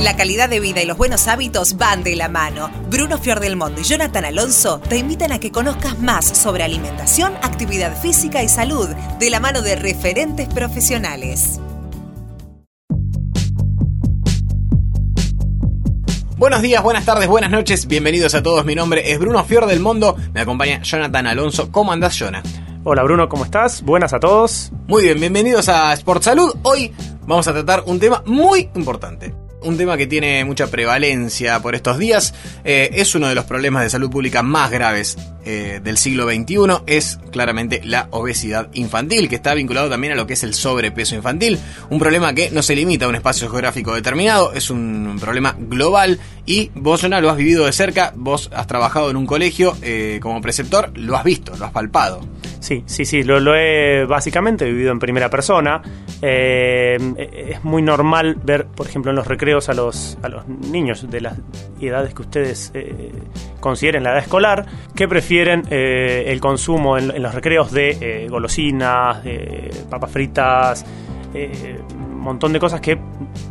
La calidad de vida y los buenos hábitos van de la mano. Bruno Fiordelmondo y Jonathan Alonso te invitan a que conozcas más sobre alimentación, actividad física y salud de la mano de referentes profesionales. Buenos días, buenas tardes, buenas noches, bienvenidos a todos. Mi nombre es Bruno Fior del Mundo, me acompaña Jonathan Alonso. ¿Cómo andás, Jonah? Hola Bruno, ¿cómo estás? Buenas a todos. Muy bien, bienvenidos a Sport Salud. Hoy vamos a tratar un tema muy importante un tema que tiene mucha prevalencia por estos días. Eh, es uno de los problemas de salud pública más graves eh, del siglo XXI. Es claramente la obesidad infantil, que está vinculado también a lo que es el sobrepeso infantil. Un problema que no se limita a un espacio geográfico determinado, es un problema global. Y vos, Jonah, lo has vivido de cerca, vos has trabajado en un colegio eh, como preceptor, lo has visto, lo has palpado. Sí, sí, sí, lo, he básicamente vivido en primera persona. Eh, es muy normal ver, por ejemplo, en los recreos a los, a los niños de las edades que ustedes eh, consideren la edad escolar, que prefieren eh, el consumo en, los recreos de golosinas, de papas fritas, un montón de cosas que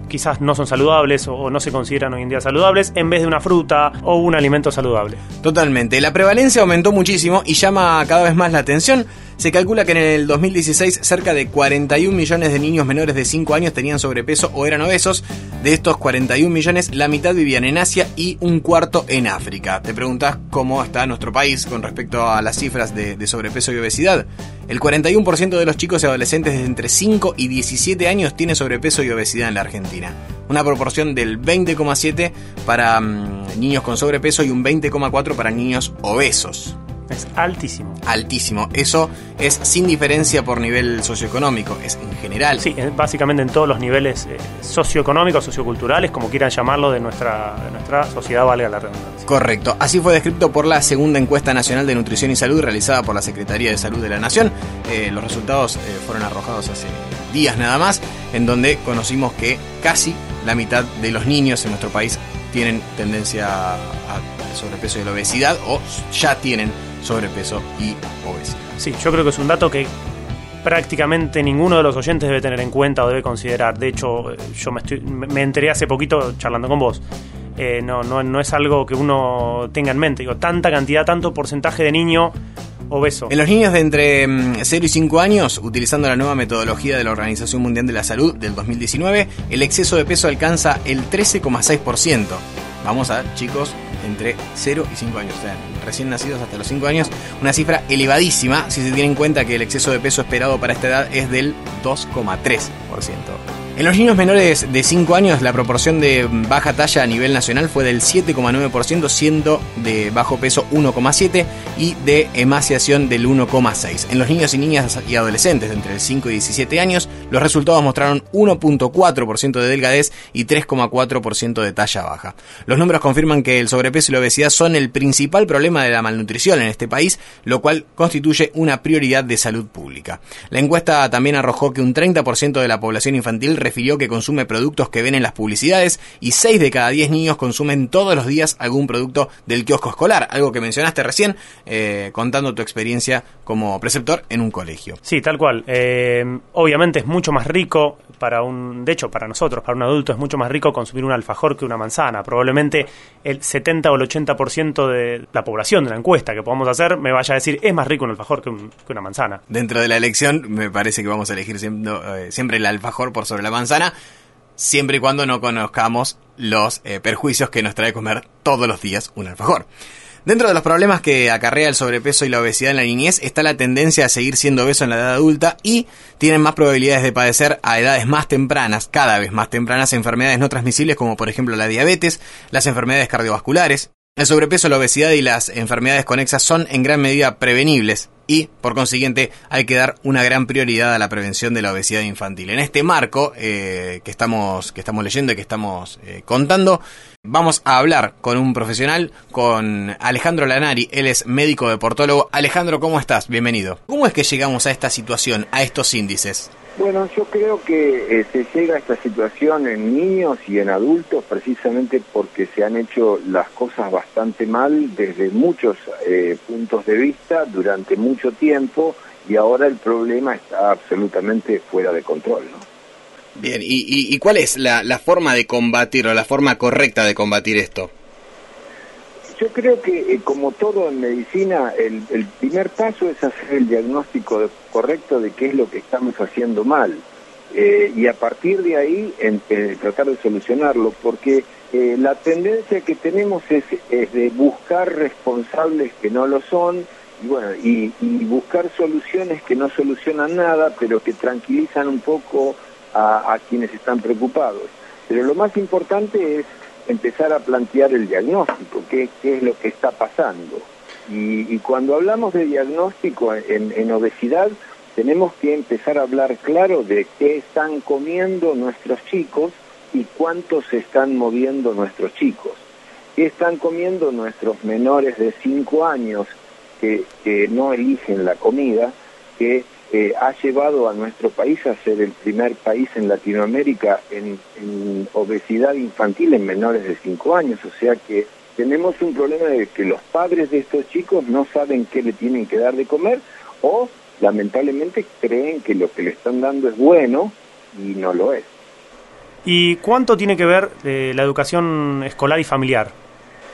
quizás no son saludables o no se consideran hoy en día saludables, en vez de una fruta o un alimento saludable. Totalmente. La prevalencia aumentó muchísimo y llama cada vez más la atención. Se calcula que en el 2016 cerca de 41 millones de niños menores de 5 años tenían sobrepeso o eran obesos. De estos 41 millones, la mitad vivían en Asia y un cuarto en África. Te preguntas cómo está nuestro país con respecto a las cifras de, sobrepeso y obesidad. El 41% de los chicos y adolescentes de entre 5 y 17 años tiene sobrepeso y obesidad en la Argentina. Una proporción del 20,7 para mm, niños con sobrepeso y un 20,4 para niños obesos. Es altísimo. Altísimo. Eso es sin diferencia por nivel socioeconómico, es en general. Sí, básicamente en todos los niveles eh, socioeconómicos, socioculturales, como quieran llamarlo, de nuestra, nuestra sociedad, valga la redundancia. Correcto. Así fue descrito por la segunda encuesta nacional de nutrición y salud realizada por la Secretaría de Salud de la Nación. Eh, los resultados eh, fueron arrojados hace días nada más, en donde conocimos que casi la mitad de los niños en nuestro país tienen tendencia a sobrepeso y la obesidad o ya tienen sobrepeso y obesidad. Sí, yo creo que es un dato que prácticamente ninguno de los oyentes debe tener en cuenta o debe considerar. De hecho, yo me, estoy, me enteré hace poquito charlando con vos. Eh, no, no, no es algo que uno tenga en mente. Digo, tanta cantidad, tanto porcentaje de niño obeso. En los niños de entre 0 mm, y 5 años, utilizando la nueva metodología de la Organización Mundial de la Salud del 2019, el exceso de peso alcanza el 13,6%. Vamos a chicos entre 0 y 5 años, o sea, recién nacidos hasta los 5 años, una cifra elevadísima si se tiene en cuenta que el exceso de peso esperado para esta edad es del 2,3%. En los niños menores de 5 años la proporción de baja talla a nivel nacional fue del 7,9%, siendo de bajo peso 1,7% y de emaciación del 1,6%. En los niños y niñas y adolescentes entre 5 y 17 años, los resultados mostraron 1,4% de delgadez y 3,4% de talla baja. Los números confirman que el sobrepeso y la obesidad son el principal problema de la malnutrición en este país, lo cual constituye una prioridad de salud pública. La encuesta también arrojó que un 30% de la población infantil refirió que consume productos que ven en las publicidades y 6 de cada 10 niños consumen todos los días algún producto del kiosco escolar, algo que mencionaste recién eh, contando tu experiencia como preceptor en un colegio. Sí, tal cual. Eh, obviamente es mucho más rico para un, de hecho para nosotros, para un adulto es mucho más rico consumir un alfajor que una manzana. Probablemente el 70 o el 80% de la población de la encuesta que podamos hacer me vaya a decir es más rico un alfajor que, una manzana. Dentro de la elección me parece que vamos a elegir siempre, eh, siempre el alfajor por sobre la manzana, siempre y cuando no conozcamos los eh, perjuicios que nos trae comer todos los días un alfajor. Dentro de los problemas que acarrea el sobrepeso y la obesidad en la niñez está la tendencia a seguir siendo obeso en la edad adulta y tienen más probabilidades de padecer a edades más tempranas, cada vez más tempranas, enfermedades no transmisibles como por ejemplo la diabetes, las enfermedades cardiovasculares. El sobrepeso, la obesidad y las enfermedades conexas son en gran medida prevenibles y, por consiguiente, hay que dar una gran prioridad a la prevención de la obesidad infantil. En este marco eh, que, estamos, que estamos leyendo y que estamos eh, contando, vamos a hablar con un profesional, con Alejandro Lanari. Él es médico deportólogo. Alejandro, ¿cómo estás? Bienvenido. ¿Cómo es que llegamos a esta situación, a estos índices? Bueno, yo creo que eh, se llega a esta situación en niños y en adultos precisamente porque se han hecho las cosas bastante mal desde muchos eh, puntos de vista durante mucho tiempo y ahora el problema está absolutamente fuera de control. ¿no? Bien, ¿y, cuál es la, la forma de combatir o la forma correcta de combatir esto? Yo creo que, eh, como todo en medicina, el, el, primer paso es hacer el diagnóstico correcto de qué es lo que estamos haciendo mal. Eh, y a partir de ahí eh, tratar de solucionarlo, porque la tendencia que tenemos es, es, de buscar responsables que no lo son y, bueno, y, buscar soluciones que no solucionan nada, pero que tranquilizan un poco a quienes están preocupados. Pero lo más importante es empezar a plantear el diagnóstico, qué, es lo que está pasando. Y, cuando hablamos de diagnóstico en, obesidad, tenemos que empezar a hablar claro de qué están comiendo nuestros chicos y cuánto se están moviendo nuestros chicos. ¿Qué están comiendo nuestros menores de 5 años que, que no eligen la comida? que eh, ha llevado a nuestro país a ser el primer país en Latinoamérica en, obesidad infantil en menores de 5 años. O sea que tenemos un problema de que los padres de estos chicos no saben qué le tienen que dar de comer o lamentablemente creen que lo que le están dando es bueno y no lo es. ¿Y cuánto tiene que ver eh, la educación escolar y familiar?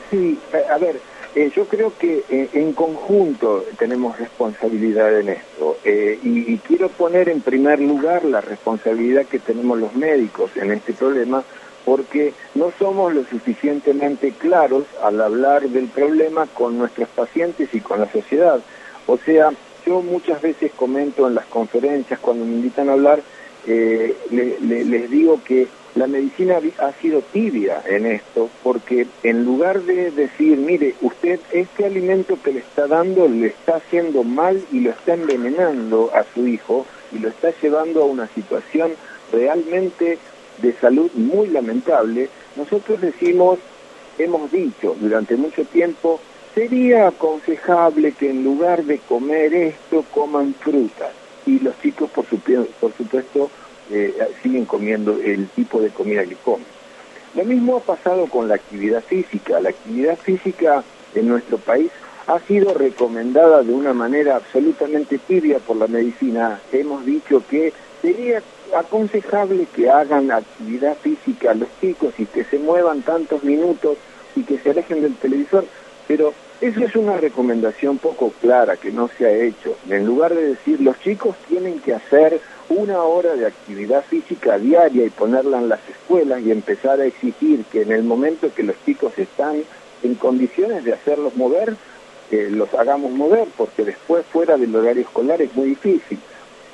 Sí, a ver, eh, yo creo que eh, en conjunto tenemos responsabilidad en esto eh, y, quiero poner en primer lugar la responsabilidad que tenemos los médicos en este problema porque no somos lo suficientemente claros al hablar del problema con nuestros pacientes y con la sociedad. O sea, yo muchas veces comento en las conferencias cuando me invitan a hablar, les digo que la medicina ha sido tibia en esto, porque en lugar de decir, mire, usted este alimento que le está dando le está haciendo mal y lo está envenenando a su hijo y lo está llevando a una situación realmente de salud muy lamentable, nosotros decimos, hemos dicho durante mucho tiempo, sería aconsejable que en lugar de comer esto coman frutas. Y los chicos, por, por supuesto, eh, siguen comiendo el tipo de comida que comen. Lo mismo ha pasado con la actividad física. La actividad física en nuestro país ha sido recomendada de una manera absolutamente tibia por la medicina. Hemos dicho que sería aconsejable que hagan actividad física los chicos y que se muevan tantos minutos y que se alejen del televisor, pero eso es una recomendación poco clara que no se ha hecho. En lugar de decir los chicos tienen que hacer una hora de actividad física diaria y ponerla en las escuelas y empezar a exigir que en el momento que los chicos están en condiciones de hacerlos mover, eh, los hagamos mover, porque después fuera del horario escolar es muy difícil.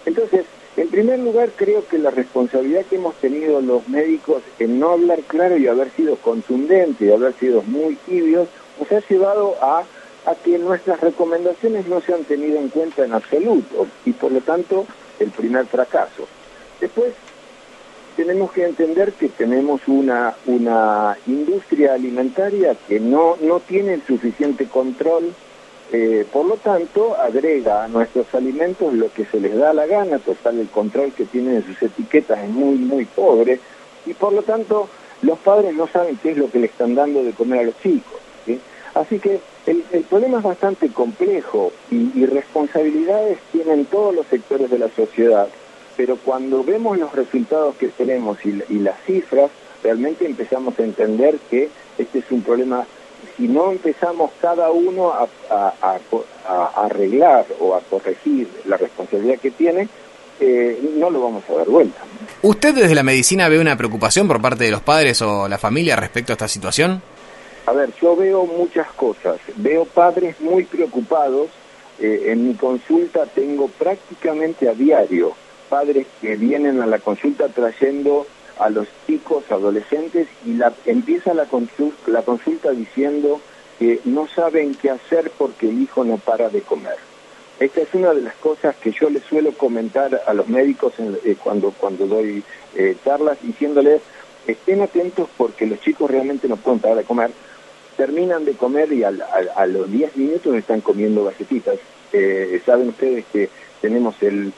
Entonces, en primer lugar, creo que la responsabilidad que hemos tenido los médicos en no hablar claro y haber sido contundentes y haber sido muy tibios, nos ha llevado a, a que nuestras recomendaciones no se han tenido en cuenta en absoluto y por lo tanto el primer fracaso. Después tenemos que entender que tenemos una, una industria alimentaria que no, no tiene el suficiente control, eh, por lo tanto agrega a nuestros alimentos lo que se les da la gana, total el control que tienen en sus etiquetas es muy, muy pobre, y por lo tanto los padres no saben qué es lo que le están dando de comer a los chicos. Así que el, problema es bastante complejo y, responsabilidades tienen todos los sectores de la sociedad, pero cuando vemos los resultados que tenemos y, las cifras, realmente empezamos a entender que este es un problema, si no empezamos cada uno a, arreglar o a corregir la responsabilidad que tiene, eh, no lo vamos a dar vuelta. ¿Usted desde la medicina ve una preocupación por parte de los padres o la familia respecto a esta situación? A ver, yo veo muchas cosas. Veo padres muy preocupados. Eh, en mi consulta tengo prácticamente a diario padres que vienen a la consulta trayendo a los chicos, adolescentes, y la, empieza la consulta, diciendo que no saben qué hacer porque el hijo no para de comer. Esta es una de las cosas que yo les suelo comentar a los médicos eh, cuando, cuando doy eh, charlas, diciéndoles, estén atentos porque los chicos realmente no pueden parar de comer terminan de comer y a, los 10 minutos están comiendo galletitas. Eh, saben ustedes que tenemos el,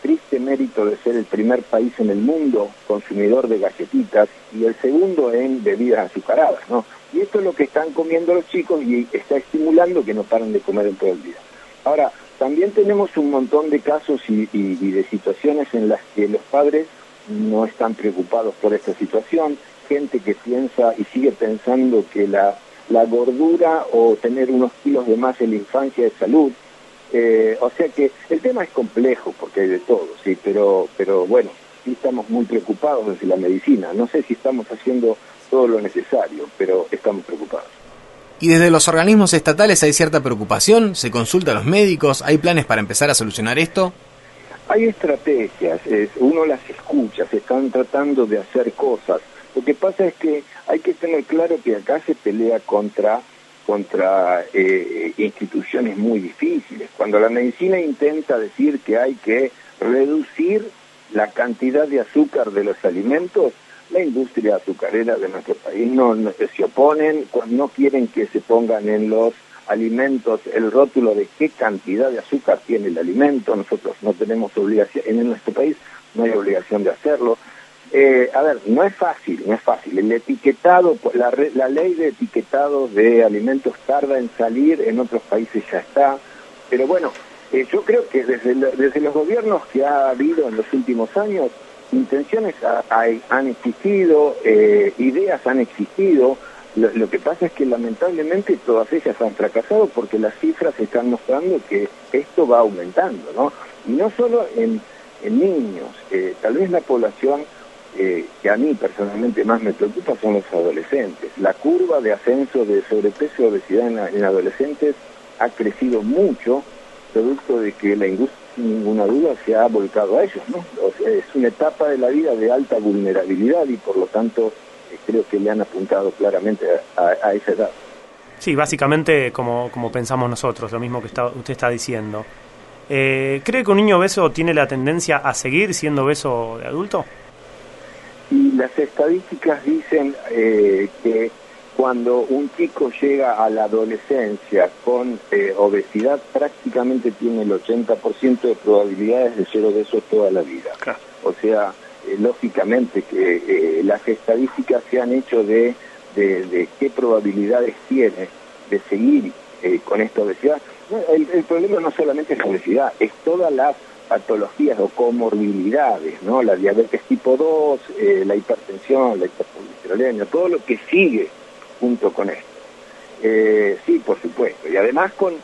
triste mérito de ser el primer país en el mundo consumidor de galletitas y el segundo en bebidas azucaradas, ¿no? Y esto es lo que están comiendo los chicos y está estimulando que no paren de comer en todo el día. Ahora, también tenemos un montón de casos y, y de situaciones en las que los padres no están preocupados por esta situación, gente que piensa y sigue pensando que la, la gordura o tener unos kilos de más en la infancia es salud. Eh, o sea que el tema es complejo porque hay de todo, sí, pero, pero bueno, sí estamos muy preocupados desde la medicina. No sé si estamos haciendo todo lo necesario, pero estamos preocupados. ¿Y desde los organismos estatales hay cierta preocupación? ¿Se consulta a los médicos? ¿Hay planes para empezar a solucionar esto? Hay estrategias, uno las escucha, se están tratando de hacer cosas. Lo que pasa es que hay que tener claro que acá se pelea contra contra eh, instituciones muy difíciles. Cuando la medicina intenta decir que hay que reducir la cantidad de azúcar de los alimentos, la industria azucarera de nuestro país no, se oponen, no quieren que se pongan en los alimentos el rótulo de qué cantidad de azúcar tiene el alimento, nosotros no tenemos obligación, en nuestro país no hay obligación de hacerlo. Eh, a ver, no es fácil, no es fácil. El etiquetado, la, la ley de etiquetado de alimentos tarda en salir, en otros países ya está, pero bueno, eh, yo creo que desde, desde los gobiernos que ha habido en los últimos años, intenciones han existido, eh, ideas han existido. Lo, que pasa es que lamentablemente todas ellas han fracasado porque las cifras están mostrando que esto va aumentando, ¿no? Y no solo en, niños, eh, tal vez la población eh, que a mí personalmente más me preocupa son los adolescentes. La curva de ascenso de sobrepeso y obesidad en adolescentes ha crecido mucho, producto de que la industria sin ninguna duda se ha volcado a ellos, ¿no? es una etapa de la vida de alta vulnerabilidad y por lo tanto eh, creo que le han apuntado claramente a, esa edad. Sí, básicamente como, como pensamos nosotros, lo mismo que está, usted está diciendo. Eh, ¿Cree que un niño obeso tiene la tendencia a seguir siendo obeso de adulto? Las estadísticas dicen eh, que cuando un chico llega a la adolescencia con eh, obesidad, prácticamente tiene el 80% de probabilidades de ser obeso toda la vida. O sea, eh, lógicamente que las estadísticas se han hecho de, de, qué probabilidades tiene de seguir con esta obesidad. El, el, problema no solamente es la obesidad, es todas las patologías o comorbilidades, ¿no? La diabetes tipo 2, la hipertensión, la hipercolesterolemia, todo lo que sigue junto con esto. Eh, sí, por supuesto. Y además con,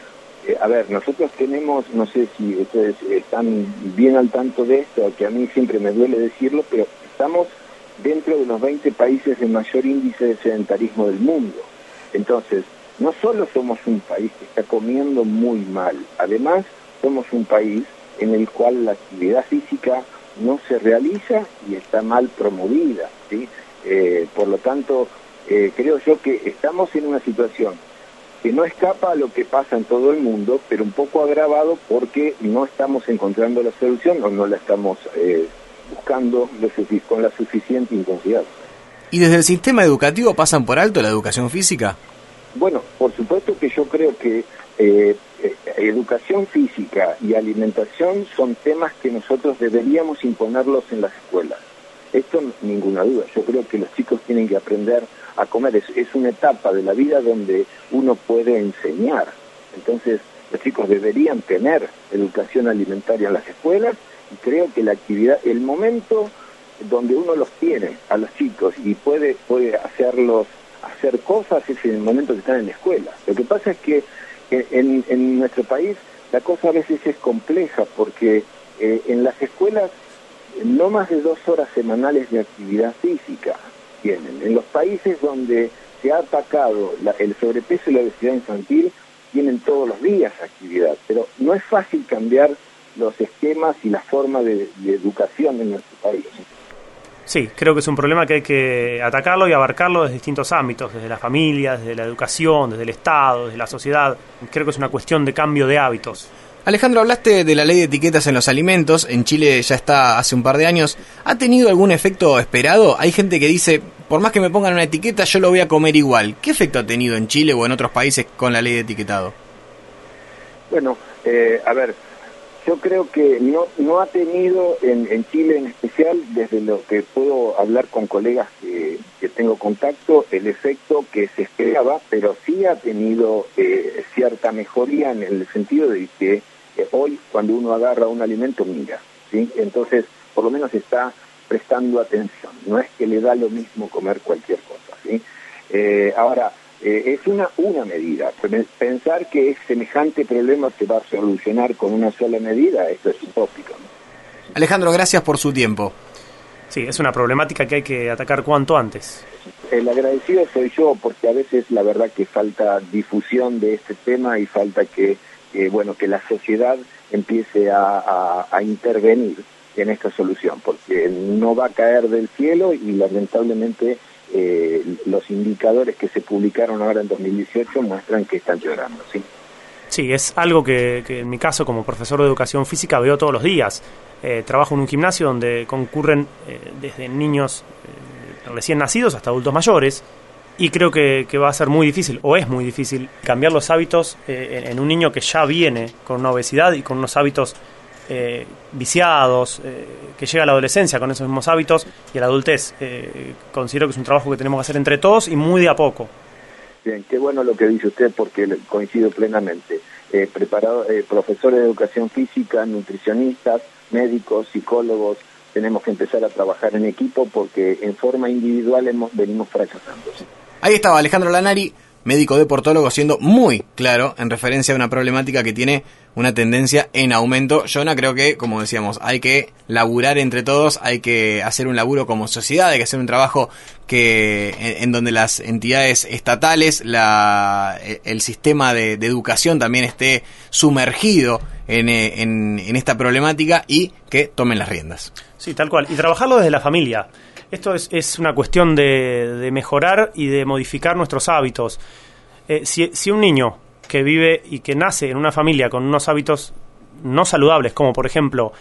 eh, a ver, nosotros tenemos, no sé si ustedes están bien al tanto de esto, que a mí siempre me duele decirlo, pero estamos dentro de los 20 países de mayor índice de sedentarismo del mundo. Entonces, no solo somos un país que está comiendo muy mal, además somos un país en el cual la actividad física no se realiza y está mal promovida. ¿sí? Eh, por lo tanto, eh, creo yo que estamos en una situación que no escapa a lo que pasa en todo el mundo, pero un poco agravado porque no estamos encontrando la solución o no la estamos eh, buscando con la suficiente intensidad. ¿Y desde el sistema educativo pasan por alto la educación física? Bueno, por supuesto que yo creo que eh, educación física y alimentación son temas que nosotros deberíamos imponerlos en las escuelas. Esto ninguna duda. Yo creo que los chicos tienen que aprender a comer. Es, una etapa de la vida donde uno puede enseñar. Entonces, los chicos deberían tener educación alimentaria en las escuelas y creo que la actividad, el momento donde uno los tiene a los chicos y puede, puede hacerlos hacer cosas es en el momento que están en la escuela. Lo que pasa es que en, nuestro país la cosa a veces es compleja porque eh, en las escuelas no más de dos horas semanales de actividad física tienen. En los países donde se ha atacado el sobrepeso y la obesidad infantil, tienen todos los días actividad, pero no es fácil cambiar los esquemas y la forma de, educación en nuestro país. Sí, creo que es un problema que hay que atacarlo y abarcarlo desde distintos ámbitos, desde la familia, desde la educación, desde el Estado, desde la sociedad. Creo que es una cuestión de cambio de hábitos. Alejandro, hablaste de la ley de etiquetas en los alimentos. En Chile ya está hace un par de años. ¿Ha tenido algún efecto esperado? Hay gente que dice, por más que me pongan una etiqueta, yo lo voy a comer igual. ¿Qué efecto ha tenido en Chile o en otros países con la ley de etiquetado? Bueno, eh, a ver, yo creo que no, no ha tenido en, Chile en especial, desde lo que puedo hablar con colegas que, tengo contacto, el efecto que se esperaba, pero sí ha tenido eh, cierta mejoría en el sentido de que hoy cuando uno agarra un alimento mira, ¿sí? Entonces, por lo menos está prestando atención, no es que le da lo mismo comer cualquier cosa. ¿sí? Eh, ahora, eh, es una, una medida. Pensar que semejante problema se va a solucionar con una sola medida, esto es utópico. Alejandro, gracias por su tiempo. Sí, es una problemática que hay que atacar cuanto antes. El agradecido soy yo porque a veces la verdad que falta difusión de este tema y falta que, bueno, que la sociedad empiece a, a intervenir en esta solución, porque no va a caer del cielo y lamentablemente eh, los indicadores que se publicaron ahora en 2018 muestran que están llorando, ¿sí? Sí, es algo que, en mi caso como profesor de educación física veo todos los días. Eh, trabajo en un gimnasio donde concurren eh, desde niños recién nacidos hasta adultos mayores y creo que, va a ser muy difícil, o es muy difícil, cambiar los hábitos en un niño que ya viene con una obesidad y con unos hábitos eh, viciados, eh, que llega a la adolescencia con esos mismos hábitos y a la adultez. Eh, considero que es un trabajo que tenemos que hacer entre todos y muy de a poco. Bien, qué bueno lo que dice usted porque coincido plenamente. preparado, profesores de educación física, nutricionistas, médicos, psicólogos, tenemos que empezar a trabajar en equipo porque en forma individual hemos, venimos fracasando. Ahí estaba Alejandro Lanari médico deportólogo, siendo muy claro en referencia a una problemática que tiene una tendencia en aumento. No creo que, como decíamos, hay que laburar entre todos, hay que hacer un laburo como sociedad, hay que hacer un trabajo que en, donde las entidades estatales, la, el sistema de, educación también esté sumergido en, en esta problemática y que tomen las riendas. Sí, tal cual. Y trabajarlo desde la familia. Esto es, es una cuestión de, mejorar y de modificar nuestros hábitos. Eh, si, si un niño que vive y que nace en una familia con unos hábitos no saludables, como por ejemplo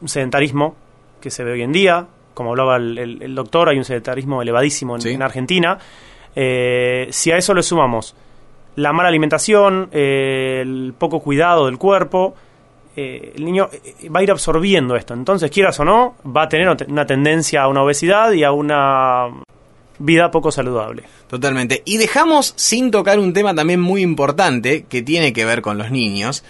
un sedentarismo que se ve hoy en día, como hablaba el, doctor, hay un sedentarismo elevadísimo en, Argentina. Eh, si a eso le sumamos la mala alimentación, eh, el poco cuidado del cuerpo, eh, el niño eh, va a ir absorbiendo esto. Entonces, quieras o no, va a tener una tendencia a una obesidad y a una vida poco saludable. Totalmente. Y dejamos sin tocar un tema también muy importante que tiene que ver con los niños,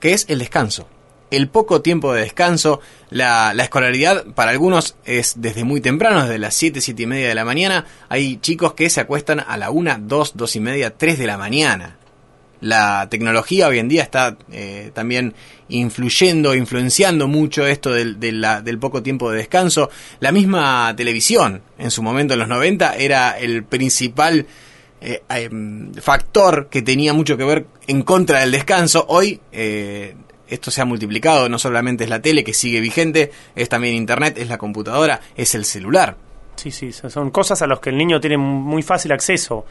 que es el descanso. El poco tiempo de descanso, la, la escolaridad para algunos es desde muy temprano, desde las 7, 7 y media de la mañana. Hay chicos que se acuestan a la 1, 2, 2 y media, 3 de la mañana la tecnología hoy en día está eh, también influyendo, influenciando mucho esto del, del, poco tiempo de descanso. La misma televisión, en su momento en los 90, era el principal eh, em, factor que tenía mucho que ver en contra del descanso. Hoy eh, esto se ha multiplicado, no solamente es la tele que sigue vigente, es también Internet, es la computadora, es el celular. Sí, sí, son cosas a las que el niño tiene muy fácil acceso.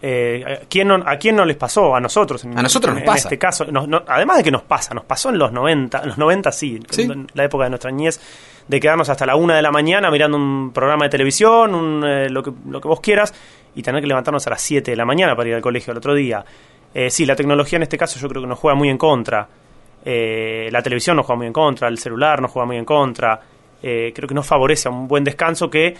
Eh, ¿a, quién no, ¿A quién no les pasó? A nosotros. En, a nosotros nos pasa. este caso. además de que nos pasa, nos pasó en los 90, en los 90 sí, En la época de nuestra niñez, de quedarnos hasta la una de la mañana mirando un programa de televisión, un, eh, lo, que, lo que vos quieras, y tener que levantarnos a las 7 de la mañana para ir al colegio el otro día. Eh, sí, la tecnología en este caso yo creo que nos juega muy en contra. Eh, la televisión nos juega muy en contra, el celular nos juega muy en contra. creo que nos favorece a un buen descanso que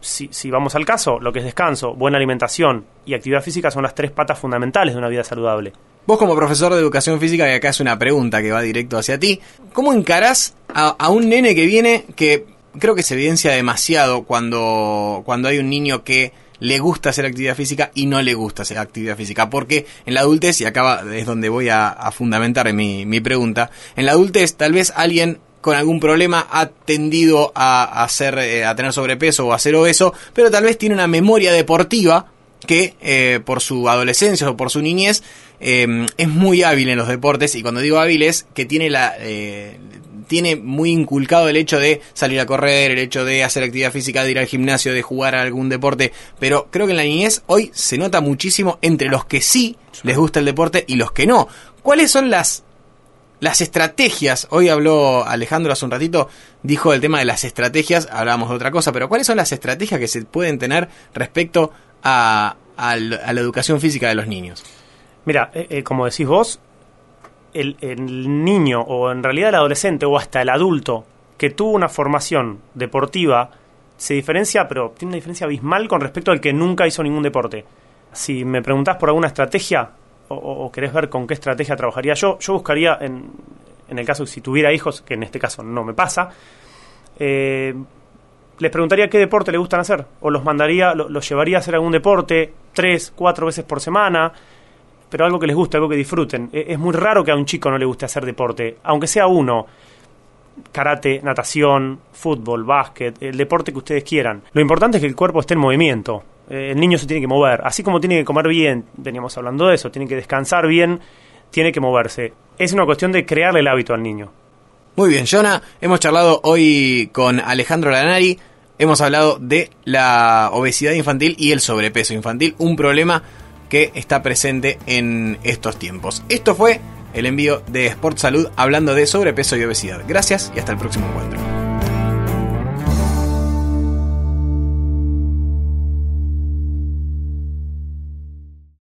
si, vamos al caso, lo que es descanso, buena alimentación y actividad física son las tres patas fundamentales de una vida saludable. Vos como profesor de educación física, y acá es una pregunta que va directo hacia ti, ¿cómo encarás a, un nene que viene que creo que se evidencia demasiado cuando, cuando hay un niño que le gusta hacer actividad física y no le gusta hacer actividad física? Porque en la adultez, y acá es donde voy a, fundamentar mi pregunta, en la adultez tal vez alguien con algún problema ha tendido a, hacer, eh, a tener sobrepeso o a ser obeso, pero tal vez tiene una memoria deportiva que eh, por su adolescencia o por su niñez em, es muy hábil en los deportes y cuando digo hábil es que tiene la eh, tiene muy inculcado el hecho de salir a correr, el hecho de hacer actividad física, de ir al gimnasio, de jugar a algún deporte, pero creo que en la niñez hoy se nota muchísimo entre los que sí les gusta el deporte y los que no. ¿Cuáles son las las estrategias, hoy habló Alejandro hace un ratito, dijo el tema de las estrategias, hablábamos de otra cosa, pero ¿cuáles son las estrategias que se pueden tener respecto a, la educación física de los niños? Mira, eh, eh, como decís vos, el, niño o en realidad el adolescente o hasta el adulto que tuvo una formación deportiva se diferencia, pero tiene una diferencia abismal con respecto al que nunca hizo ningún deporte. Si me preguntás por alguna estrategia, o, querés ver con qué estrategia trabajaría yo, yo buscaría, en, en el caso si tuviera hijos, que en este caso no me pasa, eh, les preguntaría qué deporte le gustan hacer, o los mandaría, los llevaría a hacer algún deporte tres, cuatro veces por semana, pero algo que les guste, algo que disfruten. E, es muy raro que a un chico no le guste hacer deporte, aunque sea uno. Karate, natación, fútbol, básquet, el deporte que ustedes quieran. Lo importante es que el cuerpo esté en movimiento. Eh, el niño se tiene que mover. Así como tiene que comer bien, veníamos hablando de eso, tiene que descansar bien, tiene que moverse. Es una cuestión de crearle el hábito al niño. Muy bien, Jonah. Hemos charlado hoy con Alejandro Lanari. Hemos hablado de la obesidad infantil y el sobrepeso infantil, un problema que está presente en estos tiempos. Esto fue el envío de Sport Salud hablando de sobrepeso y obesidad. Gracias y hasta el próximo encuentro.